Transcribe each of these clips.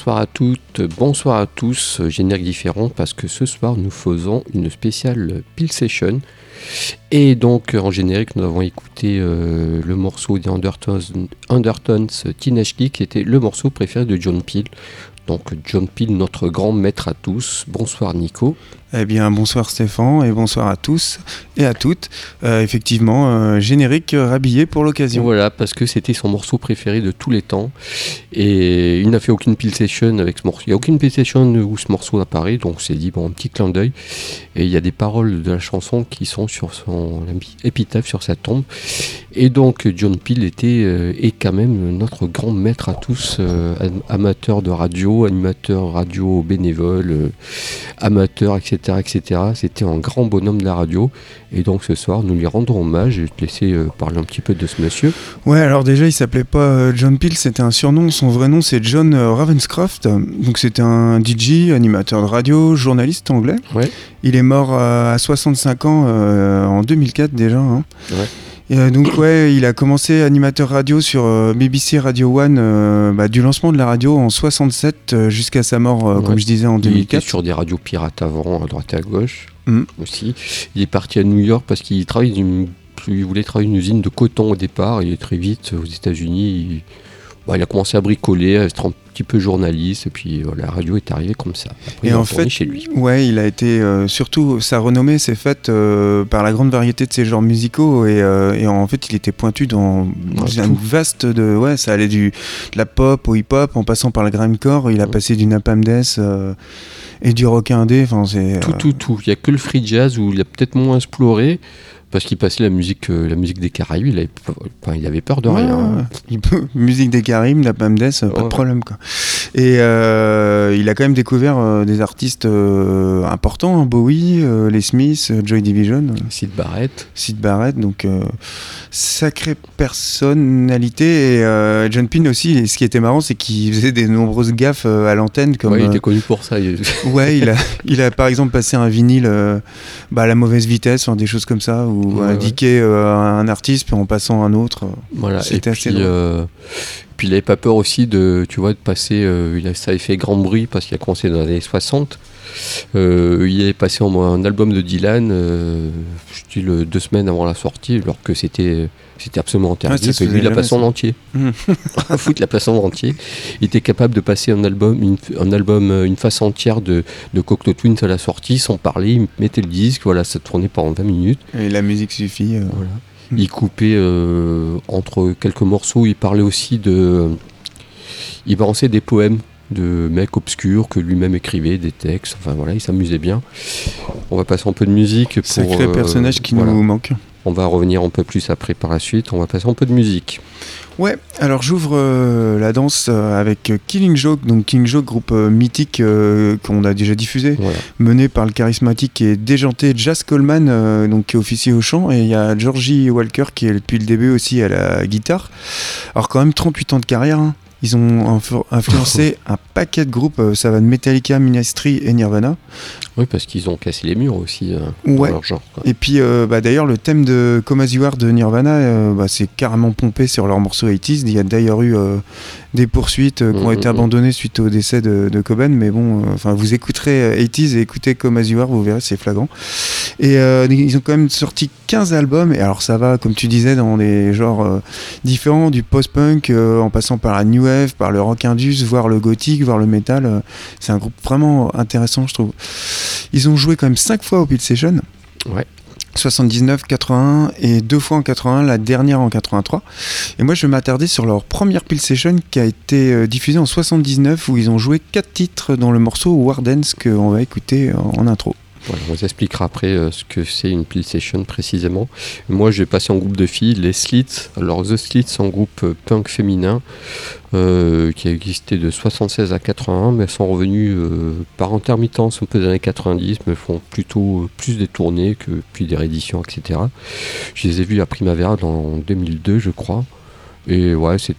Bonsoir à toutes, bonsoir à tous, générique différent parce que ce soir nous faisons une spéciale Pill Session. Et donc en générique nous avons écouté euh, le morceau des Undertones, Undertones Teenage Geek qui était le morceau préféré de John Peel. Donc John Peel, notre grand maître à tous. Bonsoir Nico. Eh bien, bonsoir Stéphane et bonsoir à tous et à toutes. Euh, effectivement, euh, générique rhabillé pour l'occasion. Voilà, parce que c'était son morceau préféré de tous les temps. Et il n'a fait aucune pill session avec ce morceau. Il n'y a aucune pill session où ce morceau apparaît, donc c'est dit, bon, un petit clin d'œil. Et il y a des paroles de la chanson qui sont sur son épitaphe, sur sa tombe. Et donc, John Peel était, euh, quand même notre grand maître à tous, amateur de radio, animateur radio bénévole, amateur, etc etc. C'était un grand bonhomme de la radio. Et donc ce soir, nous lui rendons hommage. Je vais te laisser euh, parler un petit peu de ce monsieur. Ouais, alors déjà, il s'appelait pas euh, John Peel, c'était un surnom. Son vrai nom, c'est John euh, Ravenscroft. Donc c'était un DJ, animateur de radio, journaliste anglais. Ouais. Il est mort à 65 ans en 2004 déjà. Hein. Ouais. Euh, donc ouais, il a commencé animateur radio sur euh, BBC Radio One euh, bah, du lancement de la radio en 67 jusqu'à sa mort, comme je disais, en 2004. Il était sur des radios pirates avant, à droite et à gauche mm. aussi. Il est parti à New York parce qu'il travaille il voulait travailler une usine de coton au départ et très vite aux États-Unis. Bah, il a commencé à bricoler, à être un petit peu journaliste, et puis la radio est arrivée comme ça. et en fait, chez lui. Ouais, il a été euh, surtout sa renommée s'est faite euh, par la grande variété de ses genres musicaux, et, euh, en fait, il était pointu dans une vaste de ouais, ça allait du de la pop au hip-hop, en passant par le grindcore. Il a passé du Napalm Death et du rock indé. Enfin, c'est tout, tout, tout. Il y a que le free jazz où il a peut-être moins exploré parce qu'il passait la musique, euh, la musique des Caraïbes, il avait, il avait peur de rien. musique des Caraïbes, la Pamdes, pas de problème. Quoi. Et euh, il a quand même découvert euh, des artistes importants, hein, Bowie, les Smiths, Joy Division. Sid Barrett. Sid Barrett, donc sacrée personnalité. Et John Pin aussi, ce qui était marrant, c'est qu'il faisait des nombreuses gaffes à l'antenne. Comme, il était connu pour ça. ouais, il a, il a par exemple passé un vinyle bah, à la mauvaise vitesse, des choses comme ça ou indiquer euh, un artiste puis en passant un autre. Voilà. C'était assez puis, euh, puis il n'avait pas peur aussi de, tu vois, de passer. Euh, ça avait fait grand bruit parce qu'il a commencé dans les années 60. il est passé en, un album de Dylan, je dis deux semaines avant la sortie, alors que c'était c'était absolument interdit. lui, il a passé en entier. Mmh. La place en entier. Il était capable de passer un album, une, un album, une face entière de, de Cocteau Twins à la sortie, sans parler. Il mettait le disque, voilà, ça tournait pendant 20 minutes. Et la musique suffit. Euh. Mmh. Il coupait euh, entre quelques morceaux. Il parlait aussi de. Il balançait des poèmes de mecs obscurs que lui-même écrivait des textes. Enfin voilà, il s'amusait bien. On va passer un peu de musique. Pour, Sacré personnage qui nous manque. On va revenir un peu plus après par la suite. On va passer un peu de musique. Ouais, alors j'ouvre euh, la danse euh, avec Killing Joke, donc Killing Joke, groupe euh, mythique qu'on a déjà diffusé, mené par le charismatique et déjanté Jazz Coleman, donc qui est officier au chant, et il y a Georgie Walker qui est depuis le début aussi à la guitare. Alors quand même 38 ans de carrière. Hein. Ils ont influencé un paquet de groupes, ça va de Metallica, Ministry et Nirvana. Oui, parce qu'ils ont cassé les murs aussi euh, dans leur genre. Et puis, euh, bah, d'ailleurs, le thème de Come As You Are de Nirvana, euh, bah, c'est carrément pompé sur leur morceau 80s. Il y a d'ailleurs eu des poursuites qui ont mm, été mm, mm. abandonnées suite au décès de, de Cobain. Mais bon, enfin, vous écouterez 80s et écoutez Come As You Are, vous verrez, c'est flagrant. Et ils ont quand même sorti 15 albums. Et alors, ça va, comme tu disais, dans des genres différents, du post-punk en passant par la new par le rock indus, voire le gothique, voire le metal. c'est un groupe vraiment intéressant, je trouve. Ils ont joué quand même 5 fois au Pit Session. Ouais. 79, 81 et deux fois en 81, la dernière en 83. Et moi, je vais m'attarder sur leur première Peel Session qui a été euh, diffusée en 79 où ils ont joué quatre titres dans le morceau Wardens qu'on va écouter en intro on vous expliquera après euh, ce que c'est une peel session précisément. Moi, j'ai passé en groupe de filles, les Slits. Alors, The Slits, c'est un groupe euh, punk féminin euh, qui a existé de 76 à 81, mais elles sont revenues par intermittence un peu des années 90, mais font plutôt plus des tournées que puis des rééditions, etc. Je les ai vues à Primavera en 2002, je crois. Et ouais, c'est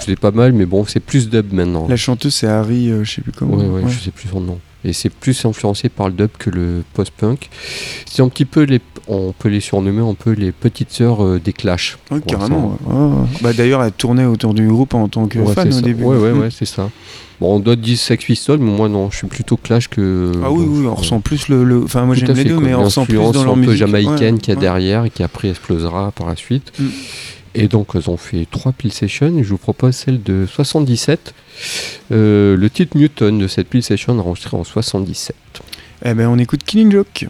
c'est pas mal, mais bon, c'est plus dub maintenant. La chanteuse, c'est Harry, je sais plus comment. Ouais, ouais, je sais plus son nom et c'est plus influencé par le dub que le post-punk. C'est un petit peu les, on peut les surnommer un peu les petites sœurs euh, des Clash. Oui, carrément. Bah, D'ailleurs, elle tournait autour du groupe en tant que fan au début. Ouais, ouais, ouais, c'est ça. Bon, on doit dire Sex Pistols, mais moi non, je suis plutôt Clash que. Ah oui, oui, on ressent plus le. Enfin, moi j'aime les deux, mais on ressent plus dans leur musique. un peu jamaïcaine qu'il y a derrière et qui après explosera par la suite. Mm. Et donc, elles ont fait trois pile sessions. Je vous propose celle de 77. Euh, le titre Newton de cette pile session enregistré en 77. Eh ben, on écoute Killing Joke.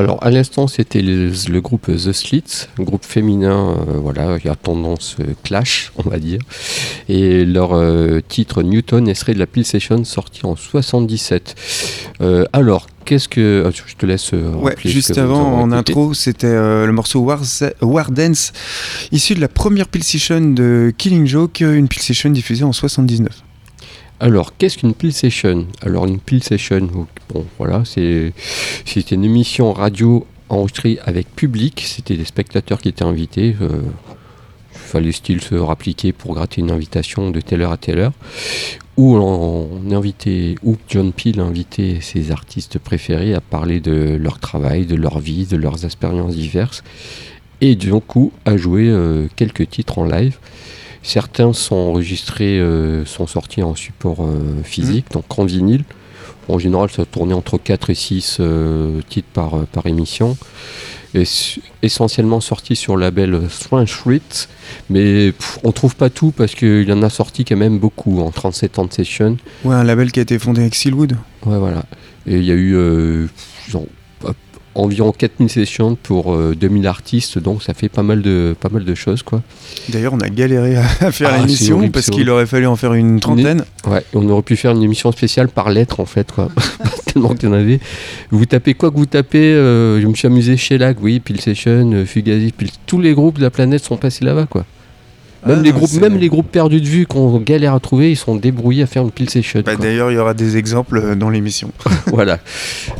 Alors à l'instant c'était le, le groupe The Slits, groupe féminin, euh, voilà, qui a tendance euh, clash, on va dire. Et leur euh, titre Newton extrait de la Peel Session sorti en 77. Euh, alors qu'est-ce que ah, je te laisse Ouais, juste avant, en intro, c'était euh, le morceau War, War Dance, issu de la première Peel Session de Killing Joke, une Peel Session diffusée en 79. Alors, qu'est-ce qu'une Peel Session? Alors, une Peel Session, bon, voilà, c'est c'était une émission radio enregistrée avec public. C'était des spectateurs qui étaient invités. euh, Il fallait style se rappliquer pour gratter une invitation de telle heure à telle heure. Où on, invitait, John Peel invitait ses artistes préférés à parler de leur travail, de leur vie, de leurs expériences diverses. Et du coup, à jouer euh, quelques titres en live. Certains sont enregistrés, euh, sont sortis en support euh, physique, donc en vinyle. En général, ça tournait entre 4 et 6 euh, titres par, par émission. Et essentiellement sorti sur le label Strange Fruit, mais pff, on trouve pas tout parce qu'il y en a sorti quand même beaucoup en 37 ans de session. Ouais, un label qui a été fondé avec Sealwood. Ouais, voilà. Et il y a eu, genre, environ 4000 sessions pour 2000 artistes, donc ça fait pas mal de, pas mal de choses. quoi. D'ailleurs, on a galéré à faire Ah, l'émission parce qu'il aurait fallu en faire une trentaine. Ouais, on aurait pu faire une émission spéciale par lettre en fait, quoi. Tellement qu'il y en avait. Vous tapez quoi que vous tapez, euh, je me suis amusé chez LAC, oui, Pill Session, euh, Fugazi, tous les groupes de la planète sont passés là-bas, quoi. Même, Ah, les non, groupes, c'est- même les groupes perdus de vue qu'on galère à trouver, ils sont débrouillés à faire une Pill Session. Bah. D'ailleurs, il y aura des exemples euh, dans l'émission. voilà.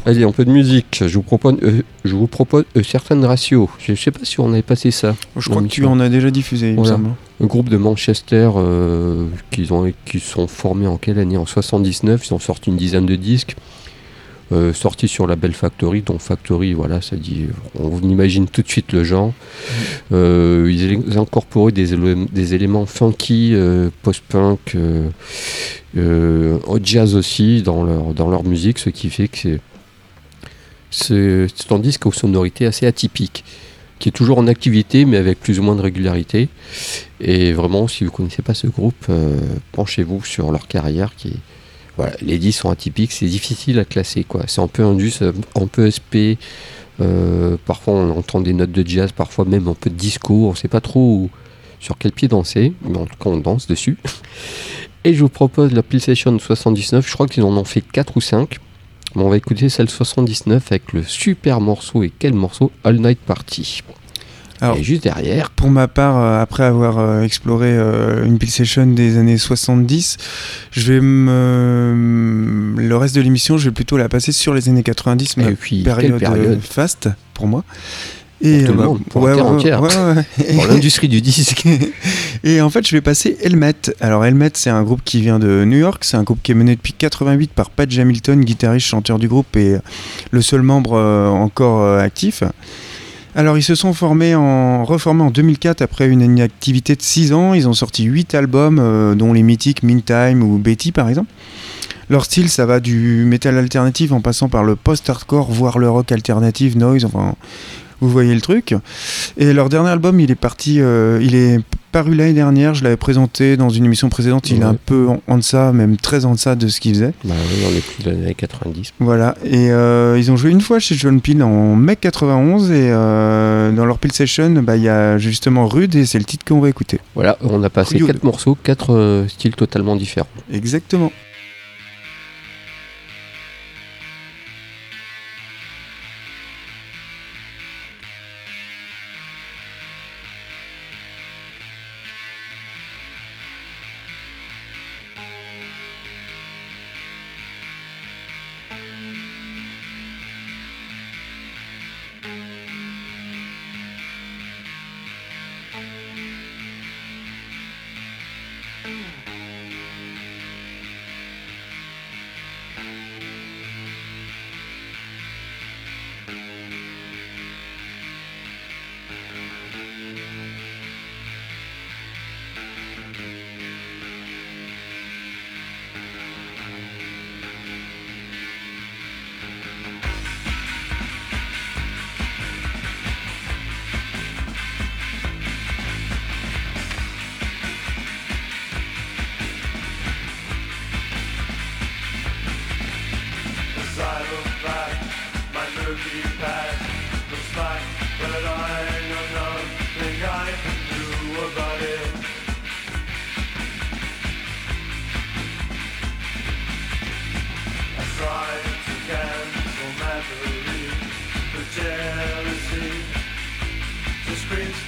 Allez, un peu de musique. Je vous propose, euh, je vous propose euh, certaines ratios. Je sais pas si on avait passé ça. Je crois que tu en as déjà diffusé, il me semble. Un groupe de Manchester euh, qui, ont, qui sont formés en quelle année? En 79, ils ont sorti une dizaine de disques. Euh, sortis sur la Belle Factory, dont Factory, voilà, ça dit, on imagine tout de suite le genre. Euh, ils incorporaient des, des éléments funky, euh, post-punk, jazz aussi dans leur, dans leur musique, ce qui fait que c'est- c'est un disque aux sonorités assez atypiques, qui est toujours en activité, mais avec plus ou moins de régularité. Et vraiment, si vous connaissez pas ce groupe, penchez-vous sur leur carrière qui voilà, les disques sont atypiques, c'est difficile à classer quoi. C'est un peu indus, un peu SP. euh, parfois on entend des notes de jazz, parfois même un peu de disco. On sait pas trop sur quel pied danser, mais en tout cas on danse dessus. Et je vous propose la Session 79. Je crois qu'ils en ont fait 4 ou 5. Mais on va écouter celle 79 avec le super morceau et quel morceau? All Night Party. Alors, et juste derrière, Pour ma part, euh, après avoir euh, exploré euh, une session des années 70, je vais me... le reste de l'émission, je vais plutôt la passer sur les années 90, ma et puis période, période faste pour moi. Et, tout le monde, pour terre entière. ouais, ouais. pour l'industrie du disque. Et en fait, je vais passer Helmet. Alors, Helmet, c'est un groupe qui vient de New York. C'est un groupe qui est mené depuis 88 par Pat Hamilton, guitariste, chanteur du groupe et le seul membre encore actif. Alors, ils se sont formés en, reformés en 2004 après une inactivité de 6 ans. Ils ont sorti 8 albums, euh, dont les mythiques Meantime ou Betty, par exemple. Leur style, ça va du metal alternatif en passant par le post-hardcore, voire le rock alternatif, noise, enfin, vous voyez le truc. Et leur dernier album, il est parti, euh, il est paru l'année dernière, je l'avais présenté dans une émission précédente, il est un peu en, en deçà, même très en deçà de ce qu'il faisait. bah oui, on est plus dans les années 90. Voilà, et euh, ils ont joué une fois chez John Peel en mai 91, et euh, dans leur Peel Session, bah, il y a justement Rude, et c'est le titre qu'on va écouter. Voilà, on a passé Rude. quatre morceaux, quatre euh, styles totalement différents. Exactement.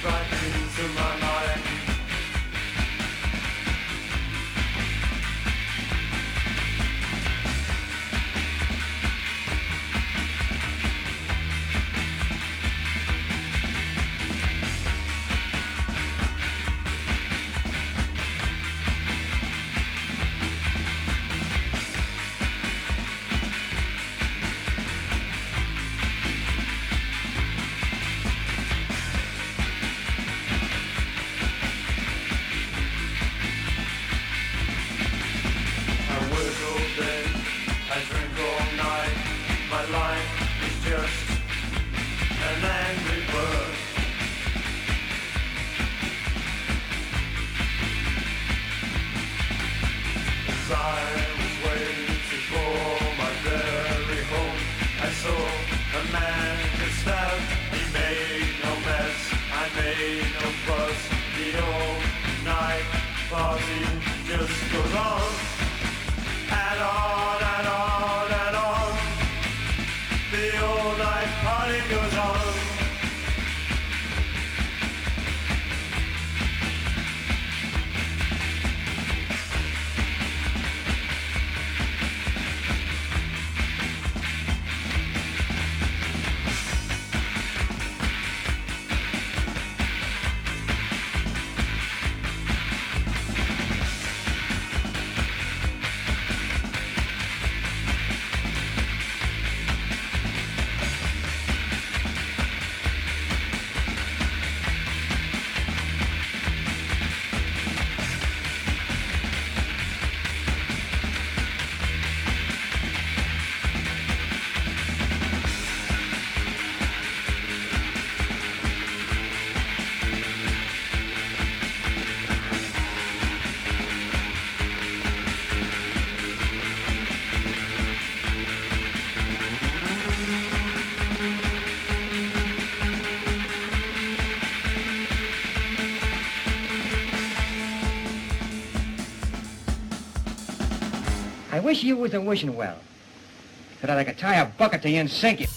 bright dreams alive. Wish you was a wishing well. So that I could tie a bucket to you and sink you.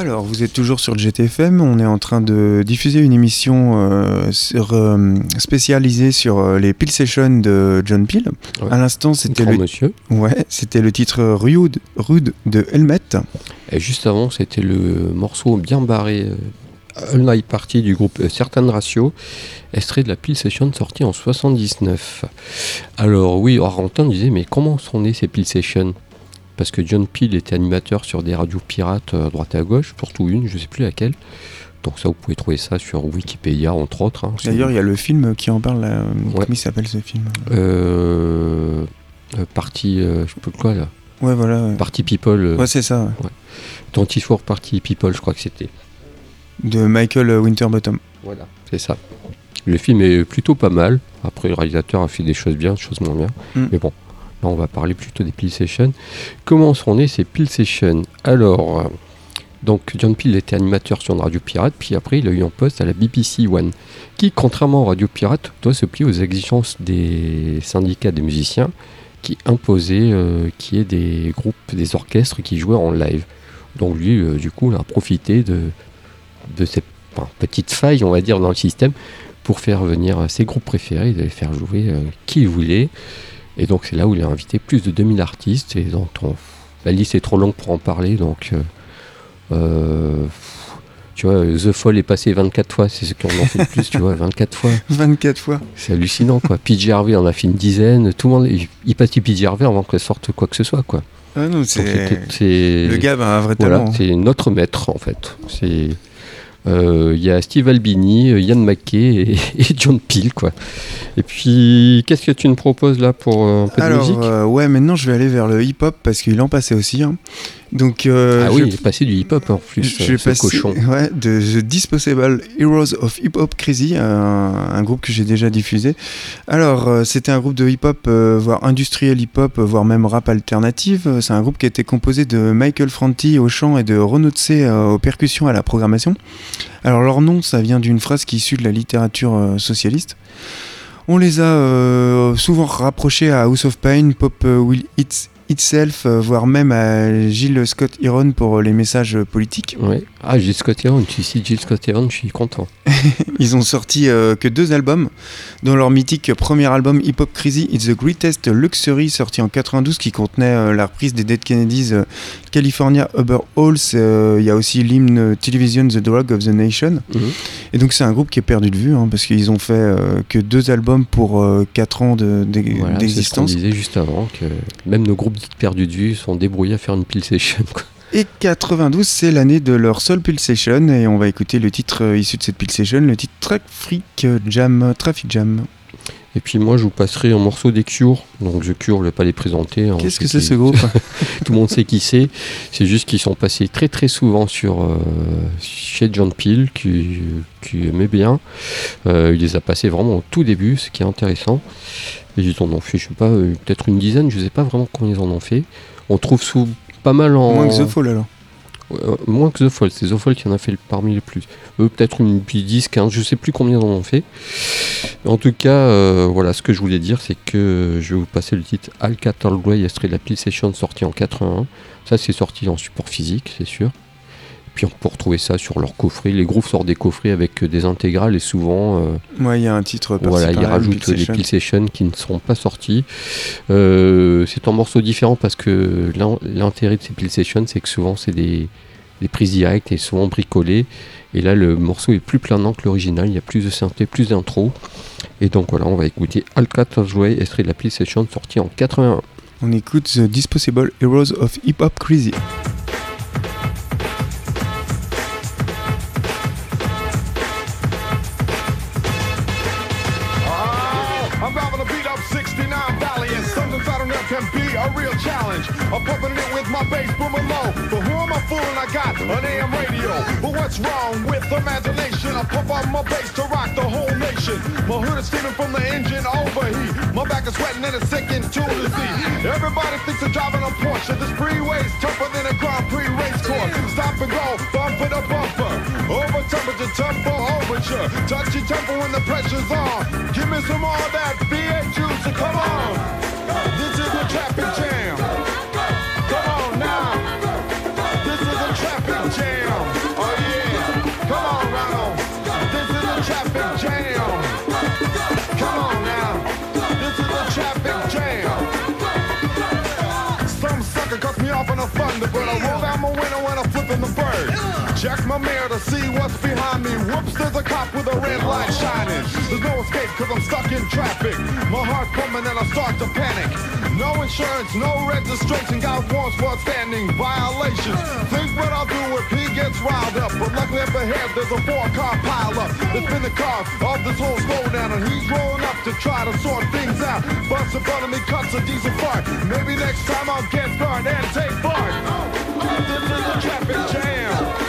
Alors, vous êtes toujours sur le GTFM. On est en train de diffuser une émission euh, sur, euh, spécialisée sur euh, les Peel Sessions de John Peel. Ouais. À l'instant, c'était le, monsieur. ouais, c'était le titre Rude, Rude de Helmet. Et juste avant, c'était le morceau bien barré All Night Party du groupe Certain Ratio, extrait de la Peel Session sortie en 79. Alors oui, Arentin disait, mais comment sont nées ces Peel Sessions? Parce que John Peel était animateur sur des radios pirates euh, à droite et à gauche, surtout une, je sais plus laquelle. Donc ça, vous pouvez trouver ça sur Wikipédia, entre autres. hein. D'ailleurs, il y a le film qui en parle. là. Ouais. Comment il s'appelle ce film? Euh, euh, partie, euh, je plus quoi là, Ouais, voilà. ouais. Party People, euh, Ouais, c'est ça. ouais. 24 Party People, je crois que c'était. De Michael Winterbottom. Voilà, c'est ça. Le film est plutôt pas mal. Après, le réalisateur a fait des choses bien, des choses moins bien. Mm. Mais bon, on va parler plutôt des Peel Sessions. Comment sont nées ces Peel Sessions? Alors, euh, donc John Peel était animateur sur une radio pirate, puis après, il a eu un poste à la BBC One, qui, contrairement aux radios pirates, doit se plier aux exigences des syndicats des musiciens qui imposaient euh, qu'il y ait des groupes, des orchestres qui jouaient en live. Donc lui, euh, du coup, il a profité de, de cette petite faille, on va dire, dans le système pour faire venir ses groupes préférés, de les faire jouer qui il voulait. Et donc c'est là où il a invité plus de 2000 artistes. Et donc on- la liste est trop longue pour en parler. Donc euh, euh, tu vois, The Fall est passé 24 fois, c'est ce qu'on en fait le plus, tu vois, 24 fois. 24 fois. C'est hallucinant quoi. PJ Harvey en a fait une dizaine, tout le monde, il, passe du PJ Harvey avant qu'elle sorte quoi que ce soit quoi. Ah non, c'est. Le gars a un vrai voilà, talent. c'est notre maître en fait. C'est il y a Steve Albini, euh, Ian McKay et, et John Peel quoi. Et puis qu'est-ce que tu nous proposes là pour euh, un peu de Alors, musique? euh, ouais, maintenant je vais aller vers le hip-hop parce qu'il en passait aussi. hein. Donc, euh, Ah oui, il est passé du hip-hop en plus, Je euh, ce passer cochon. ouais, de The Disposable Heroes of Hip Hop Crazy, un, un groupe que j'ai déjà diffusé. Alors, euh, c'était un groupe de hip-hop, euh, voire industriel hip-hop, voire même rap alternative. C'est un groupe qui a été composé de Michael Franti au chant et de Renaud Tse euh, aux percussions à la programmation. Alors, leur nom, ça vient d'une phrase qui est issue de la littérature socialiste. On les a souvent rapprochés à House of Pain, Pop Will It Itself, euh, voire même à Gilles Scott Heron pour euh, les messages politiques. Ouais. Ah, Jill Scott tu cites Jill Scott Heron, je suis content. Ils ont sorti euh, que deux albums, dont leur mythique premier album Hip Hop Crazy It's the Greatest Luxury, sorti en 92, qui contenait euh, la reprise des Dead Kennedys euh, California Uber Halls. Il y a aussi l'hymne Television The Drug of the Nation. Mhm. Et donc c'est un groupe qui est perdu de vue, hein, parce qu'ils ont fait que deux albums pour euh, quatre ans de- d'e- Voilà, c'est ce qu'on d'existence. disait juste avant, que même nos groupes dits perdus de vue sont débrouillés à faire une pile session. quoi. Et 92, c'est l'année de leur seule Pulse Session, et on va écouter le titre euh, issu de cette Pulse Session, le titre Traffic Jam, Traffic Jam. Et puis moi, je vous passerai un morceau des Cure. Donc The Cure, je vais pas les présenter. hein, Qu'est-ce que c'est ce groupe Tout le monde sait qui c'est. C'est juste qu'ils sont passés très très souvent sur euh, chez John Peel, qui, qui aimait bien. Euh, il les a passés vraiment au tout début, ce qui est intéressant. Et ils en ont fait, je sais pas, euh, peut-être une dizaine, je sais pas vraiment combien ils en ont fait. On trouve sous pas mal en. Moins que The Fall alors. Euh, moins que The Fall, c'est The Fall qui en a fait parmi les plus. Eux, peut-être une puis 10, 15, je sais plus combien en ont fait. En tout cas, euh, voilà, ce que je voulais dire, c'est que je vais vous passer le titre Alcatel Way, extrait de la Session sorti en 81. Ça, c'est sorti en support physique, c'est sûr. Puis on peut retrouver ça sur leur coffret. Les groupes sortent des coffrets avec euh, des intégrales et souvent, euh, Ouais, il y a un titre voilà, ils rajoutent des. Peel Sessions qui ne seront pas sortis. Euh, c'est un morceau différent parce que l'in- l'intérêt de ces Peel Sessions, c'est que souvent c'est des, des prises directes et souvent bricolées. Et là, le morceau est plus planant que l'original. Il y a plus de synthé, plus d'intro. Et donc voilà, on va écouter Alcatraz Way, extrait de la Peel Session sorti en 81. On écoute The Disposable Heroes of Hip Hop Crazy. A real challenge. I'm pumping it with my bass booming low. But who am I fooling? I got an AM radio. But what's wrong with imagination? I pump up my bass to rock the whole nation. My hood is steaming from the engine overheat. My back is sweating and it's sinking to the sea. Everybody thinks they're driving a Porsche. This freeway's tougher than a Grand Prix race course. Stop and go, bumper to bumper. Over temperature, tempo overture. Touch your tempo when the pressure's on. Give me some more of that V8 juice. so Come on cap and. My mirror to see what's behind me. Whoops, there's a cop with a red light shining. There's no escape cause I'm stuck in traffic. My heart's pumping and I start to panic. No insurance, no registration. Got warrants for outstanding violations. Think what I'll do if he gets riled up. But luckily up ahead there's a four car pileup. It's been the cause of this whole slowdown. And he's rolling up to try to sort things out. Bust in front of me, cuts a decent fart. Maybe next time I'll get started and take part. This is a traffic jam.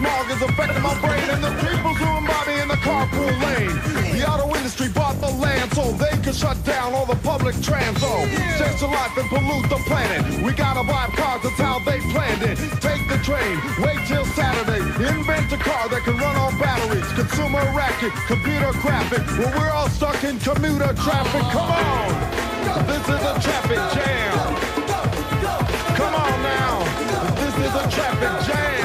Smog is affecting my brain and the people zooming by in the carpool lane. The auto industry bought the land so they could shut down all the public transo. Change the life and pollute the planet. We gotta buy cars, that's how they planned it. Take the train, wait till Saturday. Invent a car that can run on batteries. Consumer racket, computer graphic. Well, we're all stuck in commuter traffic. Come on! This is a traffic jam. Come on now. This is a traffic jam.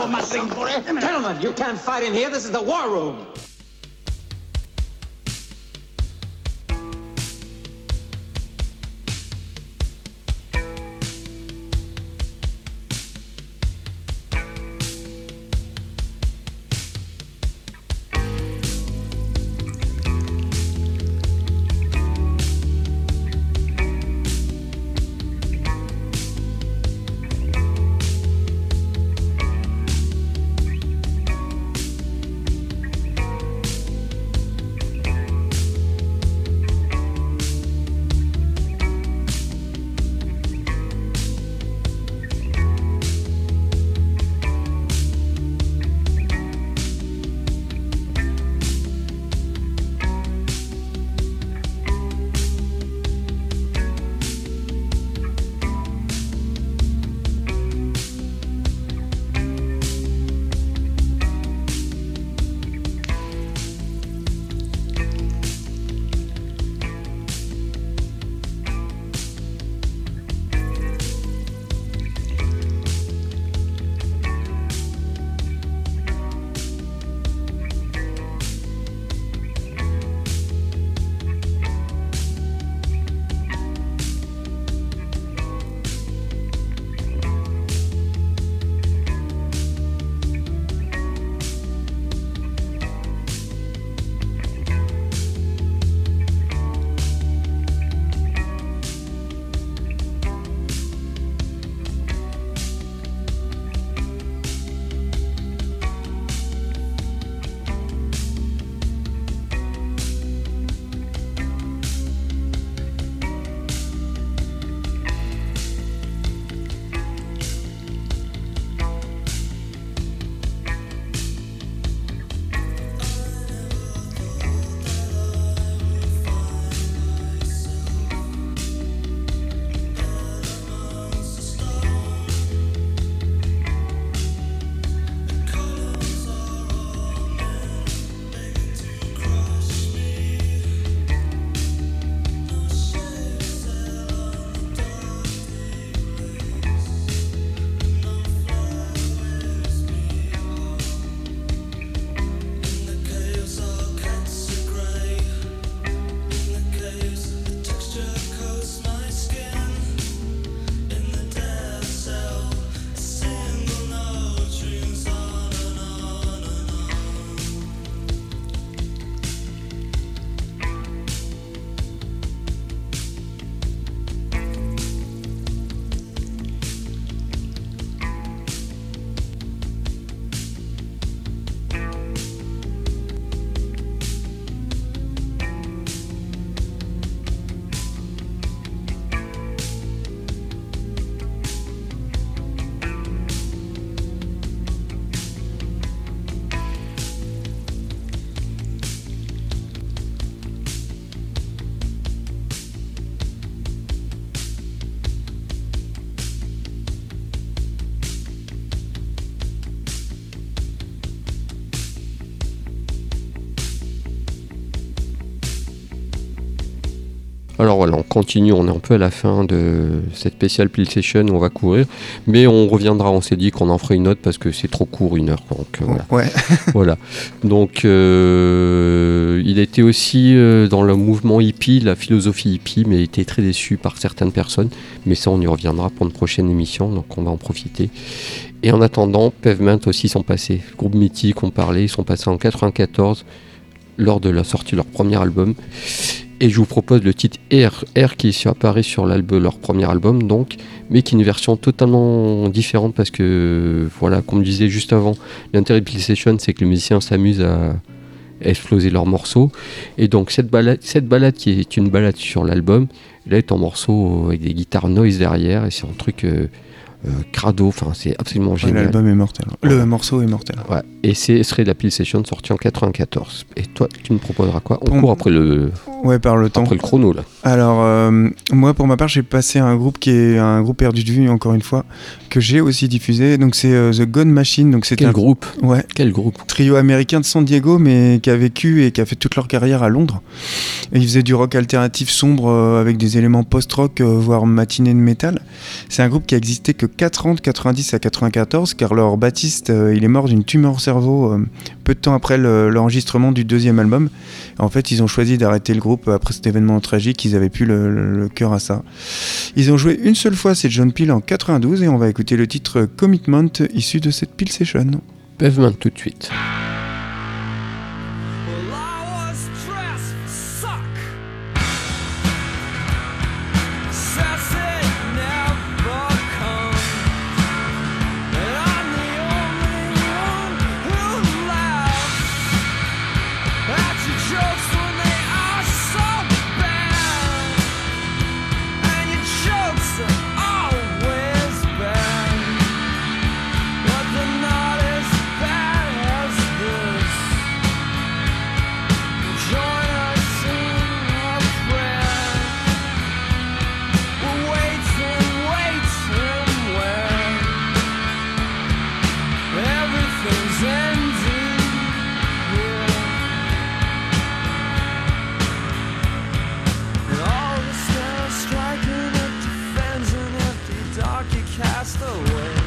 War machine for it. Gentlemen, you can't fight in here. This is the war room. Alors voilà, on continue, on est un peu à la fin de cette spéciale Pill Session où on va courir, mais on reviendra, on s'est dit qu'on en ferait une autre parce que c'est trop court, une heure. Donc euh, voilà. Ouais. voilà. Donc euh, il était aussi euh, dans le mouvement hippie, la philosophie hippie, mais il était très déçu par certaines personnes. Mais ça, on y reviendra pour une prochaine émission, donc on va en profiter. Et en attendant, Pavement aussi sont passés. Groupe mythique, on parlait, ils sont passés en 94 lors de la sortie de leur premier album. Et je vous propose le titre R, R qui apparaît sur leur premier album, donc, mais qui est une version totalement différente parce que, voilà, comme je disais juste avant, l'intérêt de Session, c'est que les musiciens s'amusent à exploser leurs morceaux. Et donc, cette balade, cette balade qui est une balade sur l'album, là est en morceau avec des guitares noise derrière, et c'est un truc euh, crado, enfin, c'est absolument Ouais, génial. L'album est mortel. Le morceau est mortel. Ouais. Et c'est ce serait la Pill Session sortie en 94. Et toi, tu me proposeras quoi On Bon. court après le, Ouais, par le temps. après le chrono là. Alors, euh, moi, pour ma part, j'ai passé un groupe qui est un groupe perdu de vue, encore une fois, que j'ai aussi diffusé. Donc, c'est euh, The Gone Machine. Donc, c'est Quel un groupe ouais, Quel groupe trio américain de San Diego, mais qui a vécu et qui a fait toute leur carrière à Londres. Et ils faisaient du rock alternatif sombre euh, avec des éléments post-rock, euh, voire matinée de métal. C'est un groupe qui a existé que 4 ans, de 90 à 94, car leur bassiste, euh, il est mort d'une tumeur au cerveau euh, peu de temps après le- l'enregistrement du deuxième album. En fait, ils ont choisi d'arrêter le groupe après cet événement tragique. Ils avaient plus le, le- cœur à ça. Ils ont joué une seule fois, c'est John Peel en 92, et on va écouter le titre Commitment issu de cette Peel Session. Pavement tout de suite. passed away.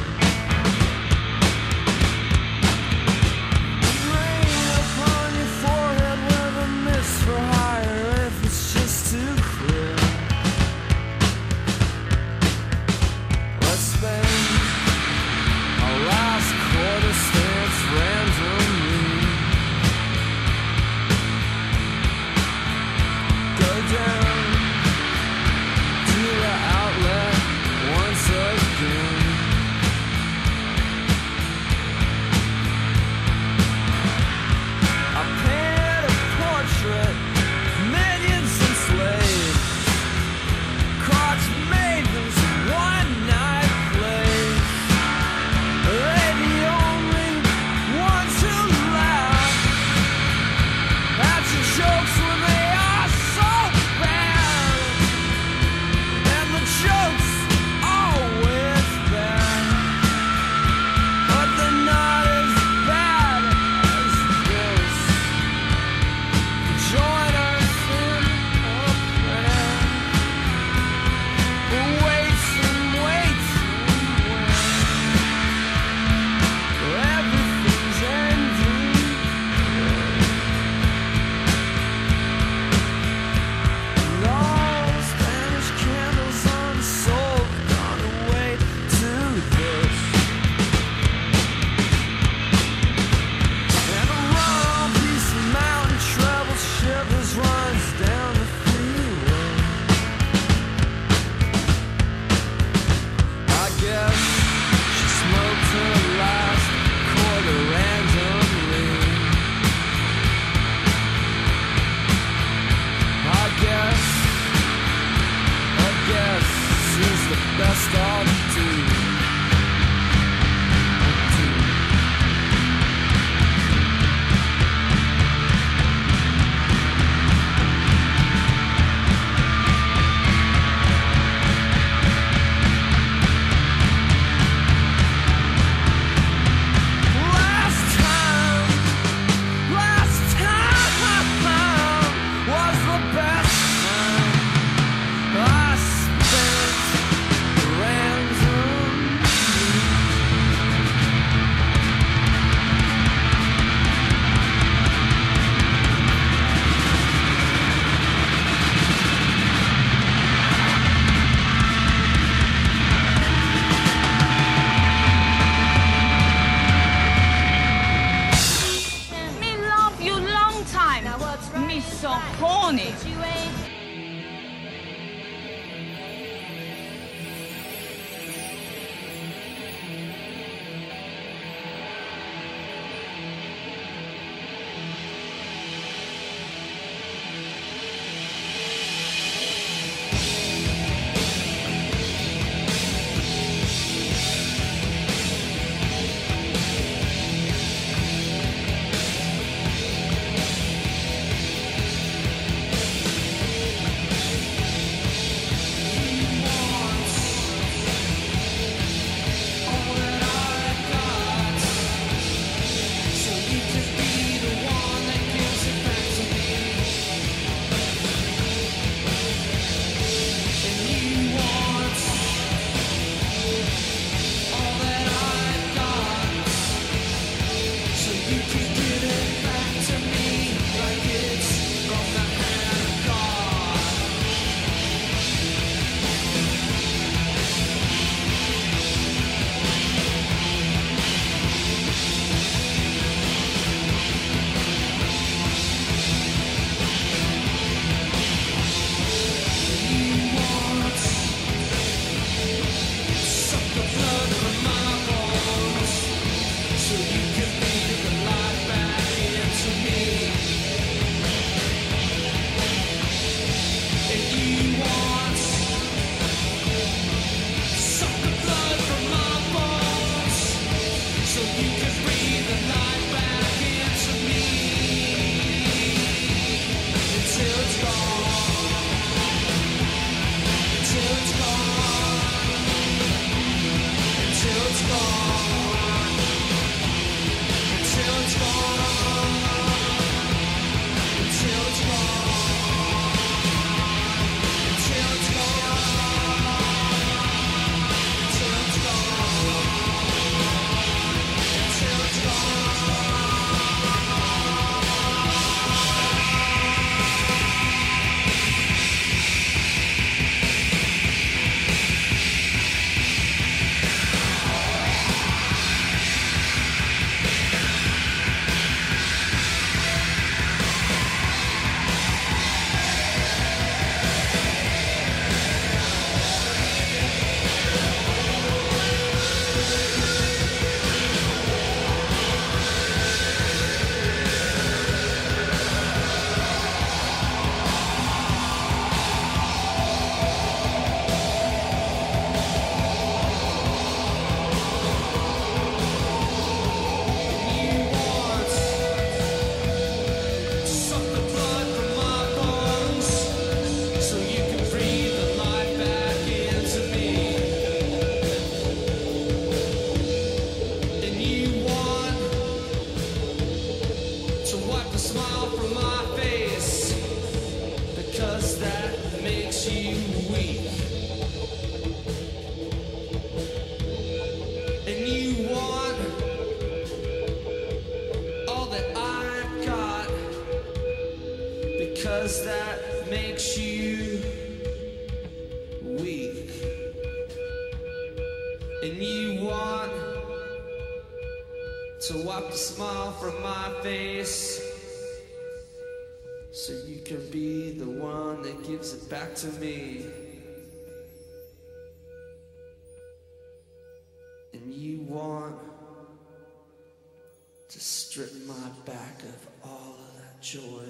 Joy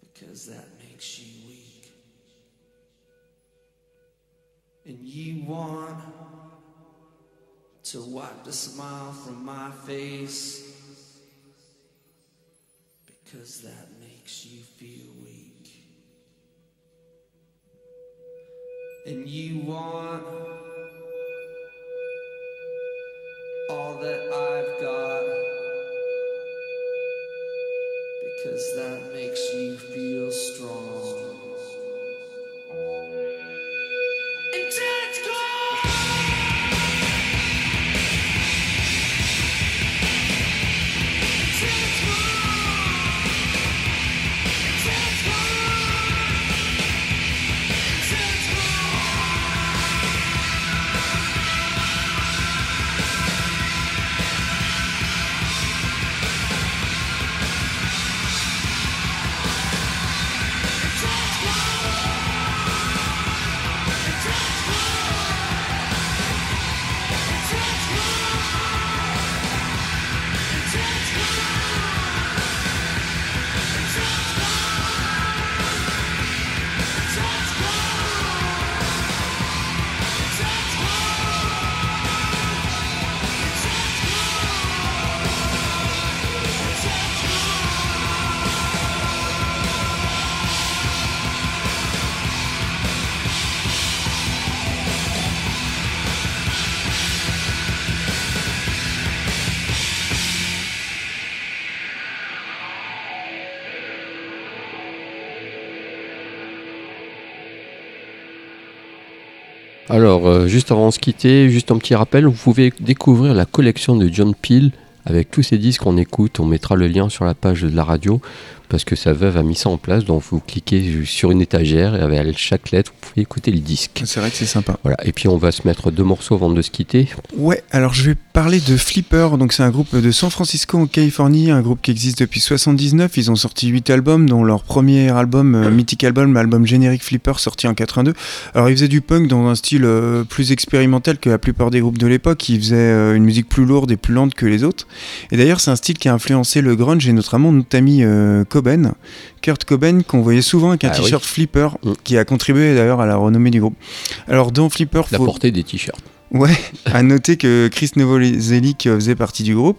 because that makes you weak. And you want to wipe the smile from my face because that makes you feel weak. And you want all that I've got because that makes you feel strong. Euh, juste avant de se quitter, juste un petit rappel, vous pouvez découvrir la collection de John Peel avec tous ces disques qu'on écoute. On mettra le lien sur la page de la radio parce que sa veuve a mis ça en place. Donc, vous cliquez sur une étagère et avec chaque lettre, vous pouvez écouter le disque. C'est vrai que c'est sympa. Voilà. Et puis, on va se mettre deux morceaux avant de se quitter. Ouais, alors je vais parler de Flipper. Donc c'est un groupe de San Francisco en Californie, un groupe qui existe depuis 79. Ils ont sorti 8 albums, dont leur premier album, euh, mythique album, l'album générique Flipper, sorti en 82. Alors ils faisaient du punk dans un style euh, plus expérimental que la plupart des groupes de l'époque. Ils faisaient euh, une musique plus lourde et plus lente que les autres. Et d'ailleurs c'est un style qui a influencé le grunge et notamment notre ami euh, Cobain, Kurt Cobain, qu'on voyait souvent avec un Ah oui. t-shirt Flipper, Mm. qui a contribué d'ailleurs à la renommée du groupe. Alors dans Flipper, La faut- portée des t-shirts. Ouais, à noter que Chris Novoselic faisait partie du groupe.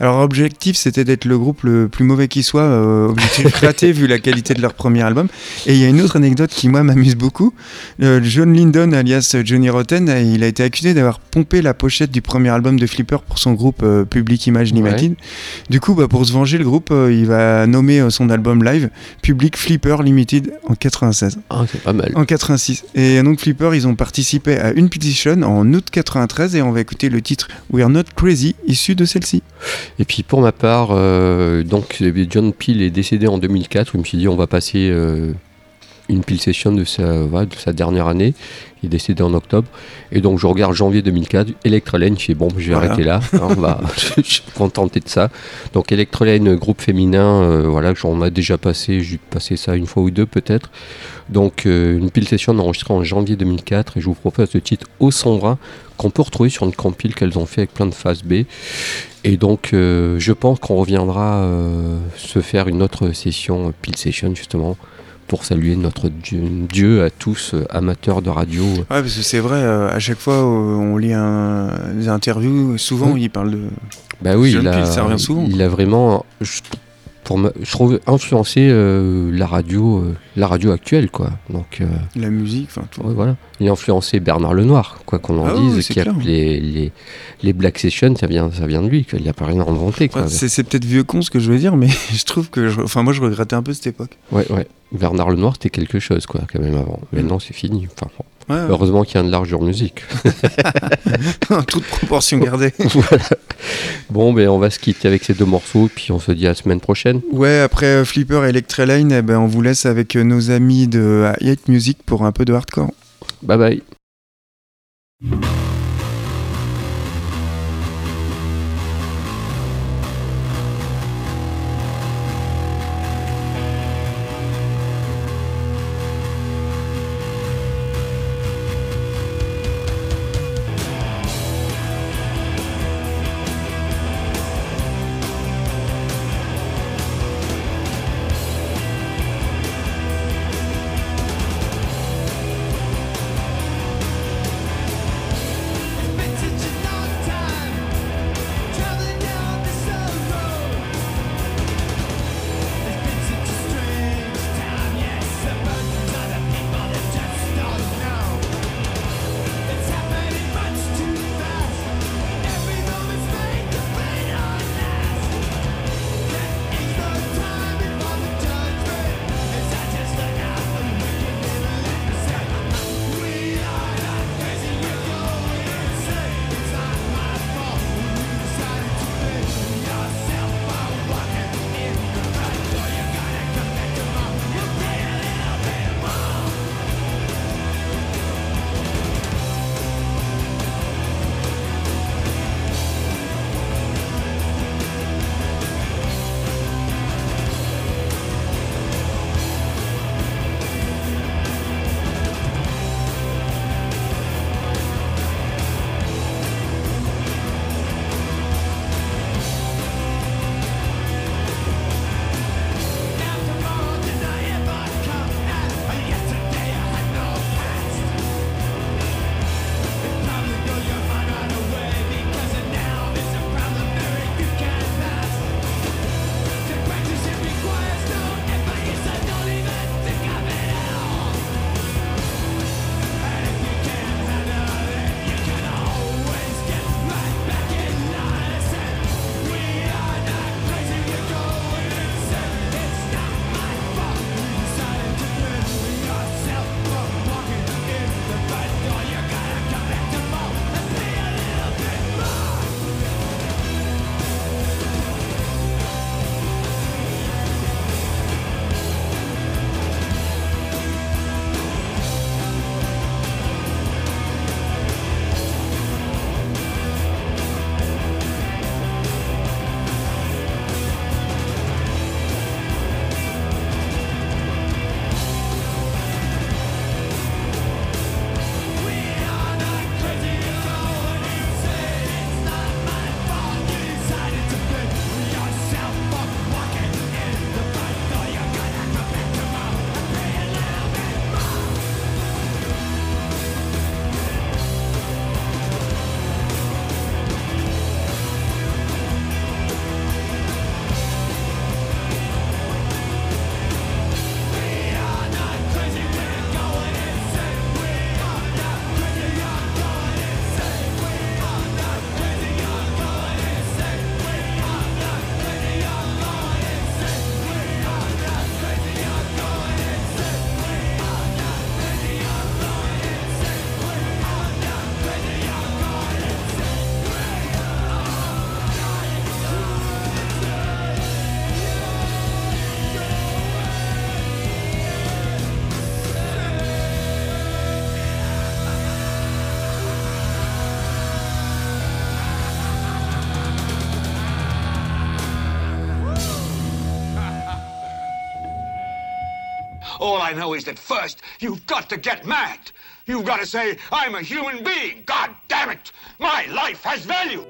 Alors, objectif, c'était d'être le groupe le plus mauvais qui soit, euh, objectif raté vu la qualité de leur premier album. Et il y a une autre anecdote qui, moi, m'amuse beaucoup. Euh, John Lydon, alias Johnny Rotten, euh, il a été accusé d'avoir pompé la pochette du premier album de Flipper pour son groupe euh, Public Image Limited. Du coup, bah, pour se venger, le groupe, il va nommer son album live Public Flipper Limited en 96. Ah, c'est pas mal. En 86. Et donc Flipper, ils ont participé à une pétition en août 93 et on va écouter le titre We're Not Crazy, issu de celle-ci. Et puis pour ma part, euh, John Peel est décédé en 2004. Je me suis dit on va passer euh, une Peel session de sa, voilà, de sa dernière année. Il est décédé en octobre. Et donc je regarde janvier 2004, Electrolane, je fais bon, je vais Voilà. arrêter là. Hein, je suis contenté de ça. Donc Electrolane, groupe féminin, euh, voilà, j'en ai déjà passé, j'ai passé ça une fois ou deux peut-être. Donc euh, une Peel session enregistrée en janvier 2004 et je vous propose le titre Au Sombra qu'on peut retrouver sur une compile qu'elles ont fait avec plein de phases B. Et donc, euh, je pense qu'on reviendra euh, se faire une autre session, Peel Session, justement, pour saluer notre Dieu, Dieu à tous, euh, amateurs de radio. Ouais, parce que c'est vrai, euh, à chaque fois euh, on lit un, des interviews, souvent Oui. il parle de. Bah oui, il a, Peel, ça revient souvent, il a vraiment, je, pour je trouve, influencé euh, la radio, euh, la radio actuelle, quoi. Donc, euh, la musique, enfin tout. ouais, voilà. Il a influencé Bernard Lenoir, quoi qu'on en Ah dise, qui a les, les, les Black Sessions, ça vient, ça vient de lui, quoi. il n'a pas rien inventé. Enfin, c'est peut-être vieux con ce que je veux dire, mais je trouve que. je- Enfin, moi je regrettais un peu cette époque. Ouais, ouais. Bernard Lenoir, c'était quelque chose, quoi, quand même avant. Maintenant, c'est fini. Enfin, bon. Ouais, ouais. Heureusement qu'il y a de l'argent musique. toute proportion gardée. voilà. Bon, ben, on va se quitter avec ces deux morceaux, puis on se dit à la semaine prochaine. Ouais, après euh, Flipper et Electralane, eh ben, on vous laisse avec euh, nos amis de euh, Hate Music pour un peu de hardcore. Bye bye. I know is that first, you've got to get mad. You've got to say, I'm a human being. God damn it. My life has value.